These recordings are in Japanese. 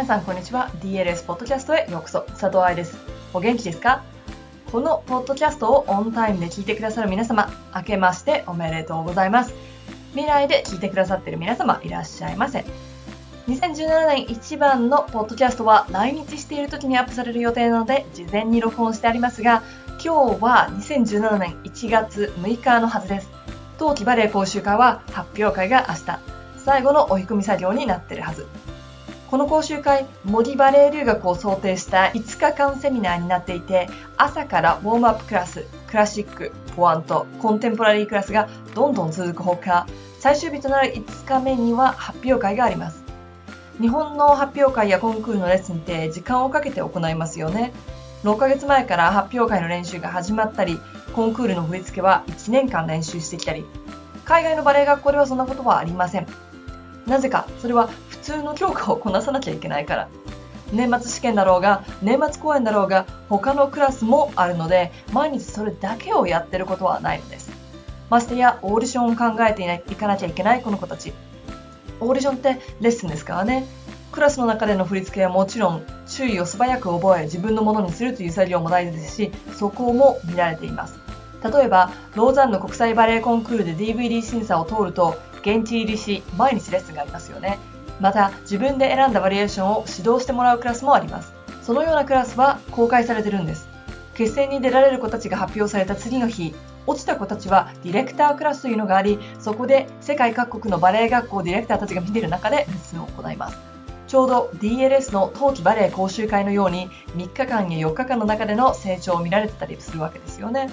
皆さんこんにちは。DLS ポッドキャストへようこそ。佐藤愛です。お元気ですか？このポッドキャストをオンタイムで聞いてくださる皆様明けましておめでとうございます。未来で聞いてくださっている皆様いらっしゃいませ。2017年一番のポッドキャストは来日している時にアップされる予定なので事前に録音してありますが今日は2017年1月6日のはずです。冬季バレエ講習会は発表会が明日。最後の追い込み作業になってるはず。この講習会、森バレエ留学を想定した5日間セミナーになっていて、朝からウォームアップクラス、クラシック、ポワント、コンテンポラリークラスがどんどん続くほか、最終日となる5日目には発表会があります。日本の発表会やコンクールのレッスンって時間をかけて行いますよね。6ヶ月前から発表会の練習が始まったり、コンクールの振り付けは1年間練習してきたり、海外のバレエ学校ではそんなことはありません。なぜか、それは通の教科をこなさなきゃいけないから。年末試験だろうが、年末公演だろうが、他のクラスもあるので、毎日それだけをやってることはないのです。ましてや、オーディションを考えていかなきゃいけないこの子たち。オーディションってレッスンですからね。クラスの中での振り付けはもちろん、周囲を素早く覚え、自分のものにするという作業も大事ですし、そこも見られています。例えば、ローザンの国際バレエコンクールで DVD 審査を通ると、現地入りし、毎日レッスンがありますよね。また自分で選んだバリエーションを指導してもらうクラスもあります。そのようなクラスは公開されてるんです。決戦に出られる子たちが発表された次の日落ちた子たちはディレクタークラスというのがありそこで世界各国のバレエ学校ディレクターたちが見ている中でレッスンを行います。ちょうど DLS の冬季バレエ講習会のように3日間や4日間の中での成長を見られてたりするわけですよね。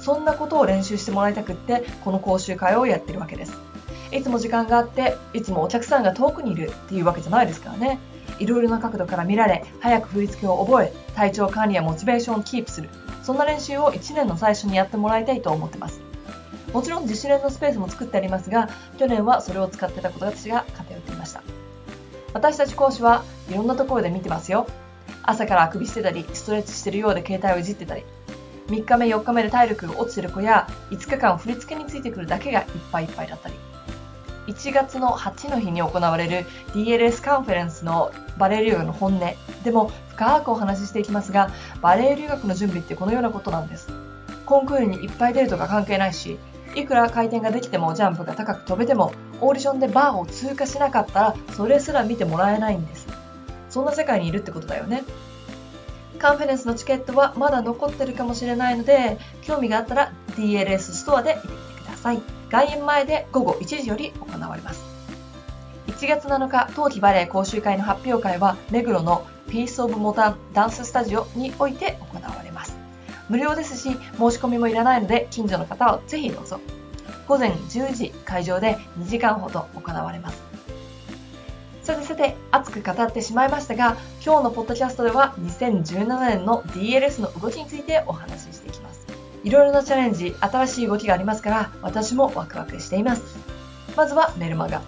そんなことを練習してもらいたくってこの講習会をやってるわけです。いつも時間があっていつもお客さんが遠くにいるっていうわけじゃないですからね。いろいろな角度から見られ早く振り付けを覚え体調管理やモチベーションをキープする。そんな練習を1年の最初にやってもらいたいと思ってます。もちろん自主練のスペースも作ってありますが去年はそれを使ってた子たちが偏っていました。私たち講師はいろんなところで見てますよ。朝からあくびしてたりストレッチしてるようで携帯をいじってたり。3日目4日目で体力が落ちてる子や5日間振り付けについてくるだけがいっぱいいっぱいだったり。1月の8の日に行われる DLS カンファレンスのバレエ留学の本音。でも深くお話ししていきますがバレエ留学の準備ってこのようなことなんです。コンクールにいっぱい出るとか関係ないしいくら回転ができてもジャンプが高く飛べてもオーディションでバーを通過しなかったらそれすら見てもらえないんです。そんな世界にいるってことだよね。カンファレンスのチケットはまだ残ってるかもしれないので興味があったら DLS ストアで見てみてください。外苑前で午後1時より行われます。1月7日、冬季バレエ講習会の発表会は、目黒のピースオブモダンダンススタジオにおいて行われます。無料ですし、申し込みもいらないので、近所の方はぜひどうぞ。午前10時会場で2時間ほど行われます。さてさて、熱く語ってしまいましたが、今日のポッドキャストでは2017年の DLS の動きについてお話しい。ろいろなチャレンジ、新しい動きがありますから、私もワクワクしています。まずはメルマガ。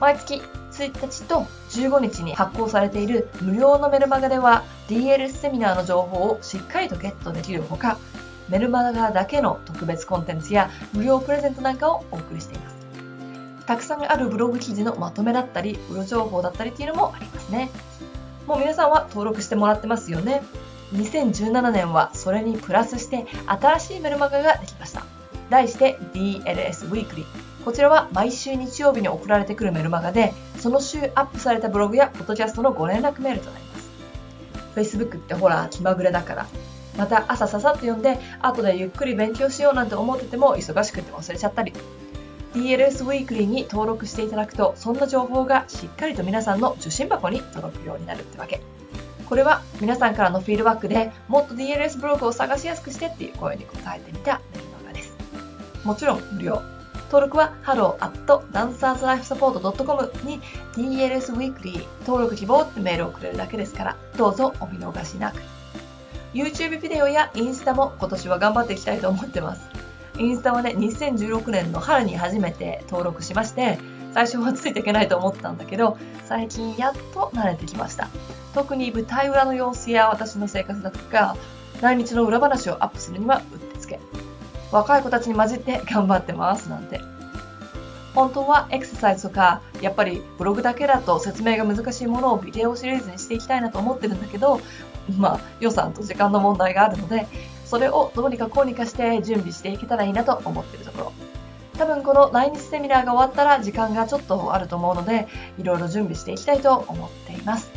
毎月1日と15日に発行されている無料のメルマガでは DL セミナーの情報をしっかりとゲットできるほか、メルマガだけの特別コンテンツや無料プレゼントなんかをお送りしています。たくさんあるブログ記事のまとめだったり、裏情報だったりっていうのもありますね。もう皆さんは登録してもらってますよね。2017年はそれにプラスして新しいメルマガができました。題して DLS Weekly。こちらは毎週日曜日に送られてくるメルマガで、その週アップされたブログやポッドキャストのご連絡メールとなります。Facebook ってほら気まぐれだから。また朝ささっと読んで、後でゆっくり勉強しようなんて思ってても忙しくて忘れちゃったり。DLS Weekly に登録していただくと、そんな情報がしっかりと皆さんの受信箱に届くようになるってわけ。これは皆さんからのフィードバックでもっと DLS ブログを探しやすくしてっていう声に応えてみたメルマガです。もちろん無料。登録は hello.dancerslifesupport.com に DLS Weekly 登録希望ってメールをくれるだけですから、どうぞお見逃しなく。YouTube ビデオやインスタも今年は頑張っていきたいと思ってます。インスタはね、2016年の春に初めて登録しまして、最初はついていけないと思ったんだけど、最近やっと慣れてきました。特に舞台裏の様子や私の生活だとか、来日の裏話をアップするにはうってつけ。若い子たちに混じって頑張ってますなんて。本当はエクササイズとか、やっぱりブログだけだと説明が難しいものをビデオシリーズにしていきたいなと思ってるんだけど、まあ予算と時間の問題があるので、それをどうにかこうにかして準備していけたらいいなと思ってるところ。多分この来日セミナーが終わったら時間がちょっとあると思うので、いろいろ準備していきたいと思っています。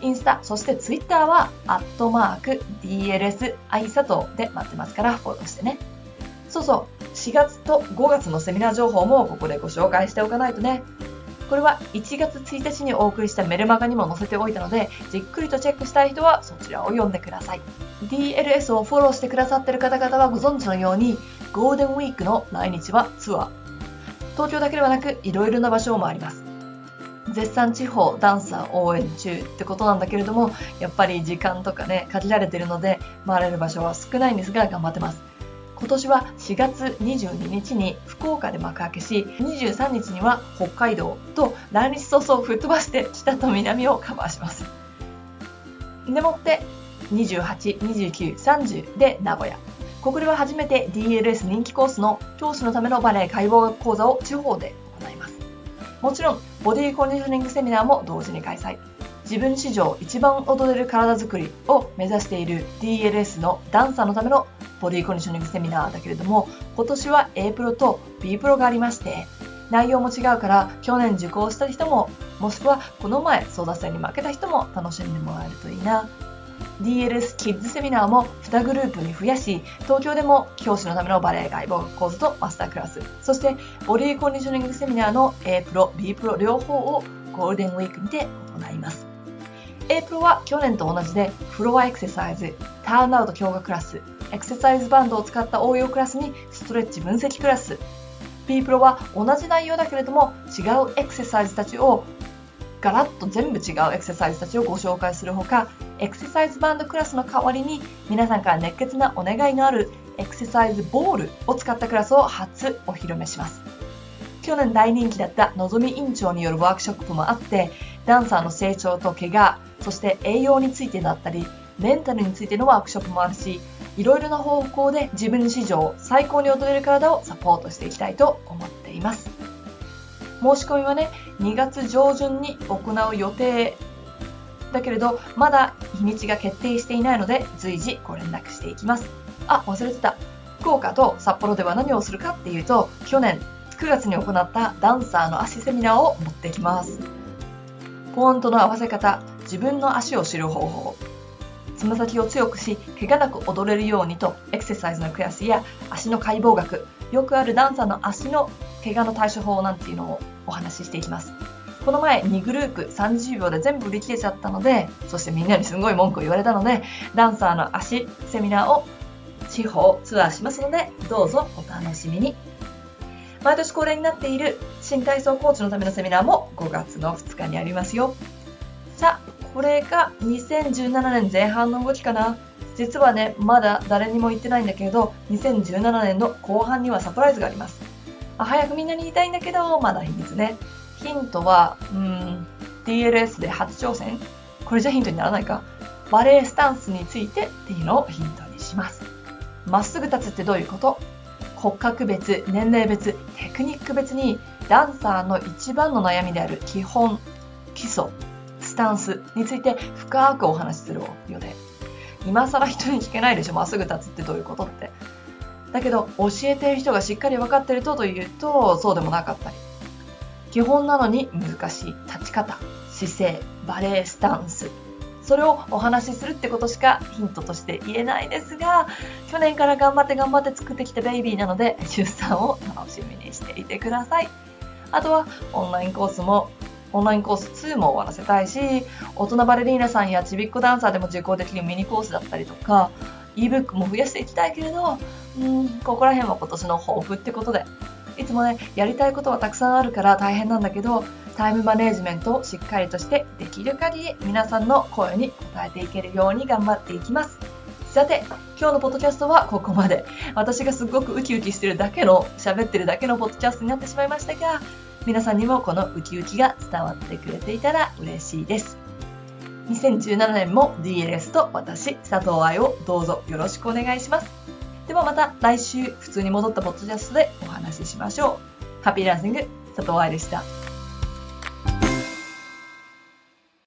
インスタ、そしてツイッターは、アットマーク、DLS、アイサトで待ってますから、フォローしてね。そうそう、4月と5月のセミナー情報もここでご紹介しておかないとね。これは1月1日にお送りしたメルマガにも載せておいたので、じっくりとチェックしたい人はそちらを読んでください。DLS をフォローしてくださっている方々はご存知のように、ゴールデンウィークの来日はツアー。東京だけではなく、いろいろな場所を回ります。絶賛地方ダンサー応援中ってことなんだけれども、やっぱり時間とかね、限られてるので、回れる場所は少ないんですが、頑張ってます。今年は4月22日に福岡で幕開けし、23日には北海道と来日早々吹っ飛ばして北と南をカバーします。でもって、28、29、30で名古屋。ここでは初めて DLS 人気コースの教師のためのバレエ解剖学講座を地方で行います。もちろん、ボディコンディショニングセミナーも同時に開催。自分史上一番踊れる体づくりを目指している DLS のダンサーのためのボディコンディショニングセミナーだけれども、今年は A プロと B プロがありまして、内容も違うから去年受講した人も、もしくはこの前争奪戦に負けた人も楽しんでもらえるといいな。DLS キッズセミナーも2グループに増やし、東京でも教師のためのバレエ外部講座とマスタークラス、そしてボディコンディショニングセミナーの A プロ、B プロ両方をゴールデンウィークにて行います。A プロは去年と同じでフロアエクササイズ、ターンアウト強化クラス、エクササイズバンドを使った応用クラスにストレッチ分析クラス。B プロは同じ内容だけれども違うエクササイズたちをガラッと全部違うエクササイズたちをご紹介するほか、エクササイズバンドクラスの代わりに皆さんから熱血なお願いのあるエクササイズボールを使ったクラスを初お披露目します。去年大人気だったのぞみ院長によるワークショップもあって、ダンサーの成長と怪我、そして栄養についてだったり、メンタルについてのワークショップもあるし、いろいろな方向で自分史上最高に踊れる体をサポートしていきたいと思っています。申し込みはね、2月上旬に行う予定だけれど、まだ日にちが決定していないので、随時ご連絡していきます。あ、忘れてた。福岡と札幌では何をするかっていうと、去年9月に行ったダンサーの足セミナーを持ってきます。ポーンとの合わせ方、自分の足を知る方法、つま先を強くし、怪我なく踊れるようにと、エクササイズのクラスや足の解剖学、よくあるダンサーの足の怪我の対処法なんていうのをお話ししていきます。この前2グループ30秒で全部売り切れちゃったので、そしてみんなにすごい文句を言われたので、ダンサーの足セミナーを地方ツアーしますので、どうぞお楽しみに。毎年恒例になっている新体操コーチのためのセミナーも5月の2日にありますよ。さあ、これが2017年前半の動きかな。実はね、まだ誰にも言ってないんだけど、2017年の後半にはサプライズがあります。あ早くみんなに言いたいんだけど、まだ秘密ね。ヒントは、うん、DLS で初挑戦これじゃヒントにならないか。バレエスタンスについてっていうのをヒントにします。まっすぐ立つってどういうこと？骨格別、年齢別、テクニック別にダンサーの一番の悩みである基本、基礎、スタンスについて深くお話しするようで、今更人に聞けないでしょ、まっすぐ立つってどういうことって。だけど、教えてる人がしっかり分かってるとというと、そうでもなかったり。基本なのに難しい立ち方、姿勢、バレエスタンス。それをお話しするってことしかヒントとして言えないですが、去年から頑張って頑張って作ってきたベイビーなので、出産を楽しみにしていてください。あとは、オンラインコースもオンラインコース2も終わらせたいし、大人バレリーナさんやちびっこダンサーでも受講できるミニコースだったりとか、ebook も増やしていきたいけれど、うん、ここら辺は今年の抱負ってことで、いつもね、やりたいことはたくさんあるから大変なんだけど、タイムマネジメントをしっかりとしてできる限り皆さんの声に応えていけるように頑張っていきます。さて、今日のポッドキャストはここまで。私がすごくウキウキしてるだけの、喋ってるだけのポッドキャストになってしまいましたが、皆さんにもこのウキウキが伝わってくれていたら嬉しいです。2017年も DLS と私、佐藤愛をどうぞよろしくお願いします。ではまた来週普通に戻ったポッドキャストでお話ししましょう。ハッピーランシング佐藤愛でした。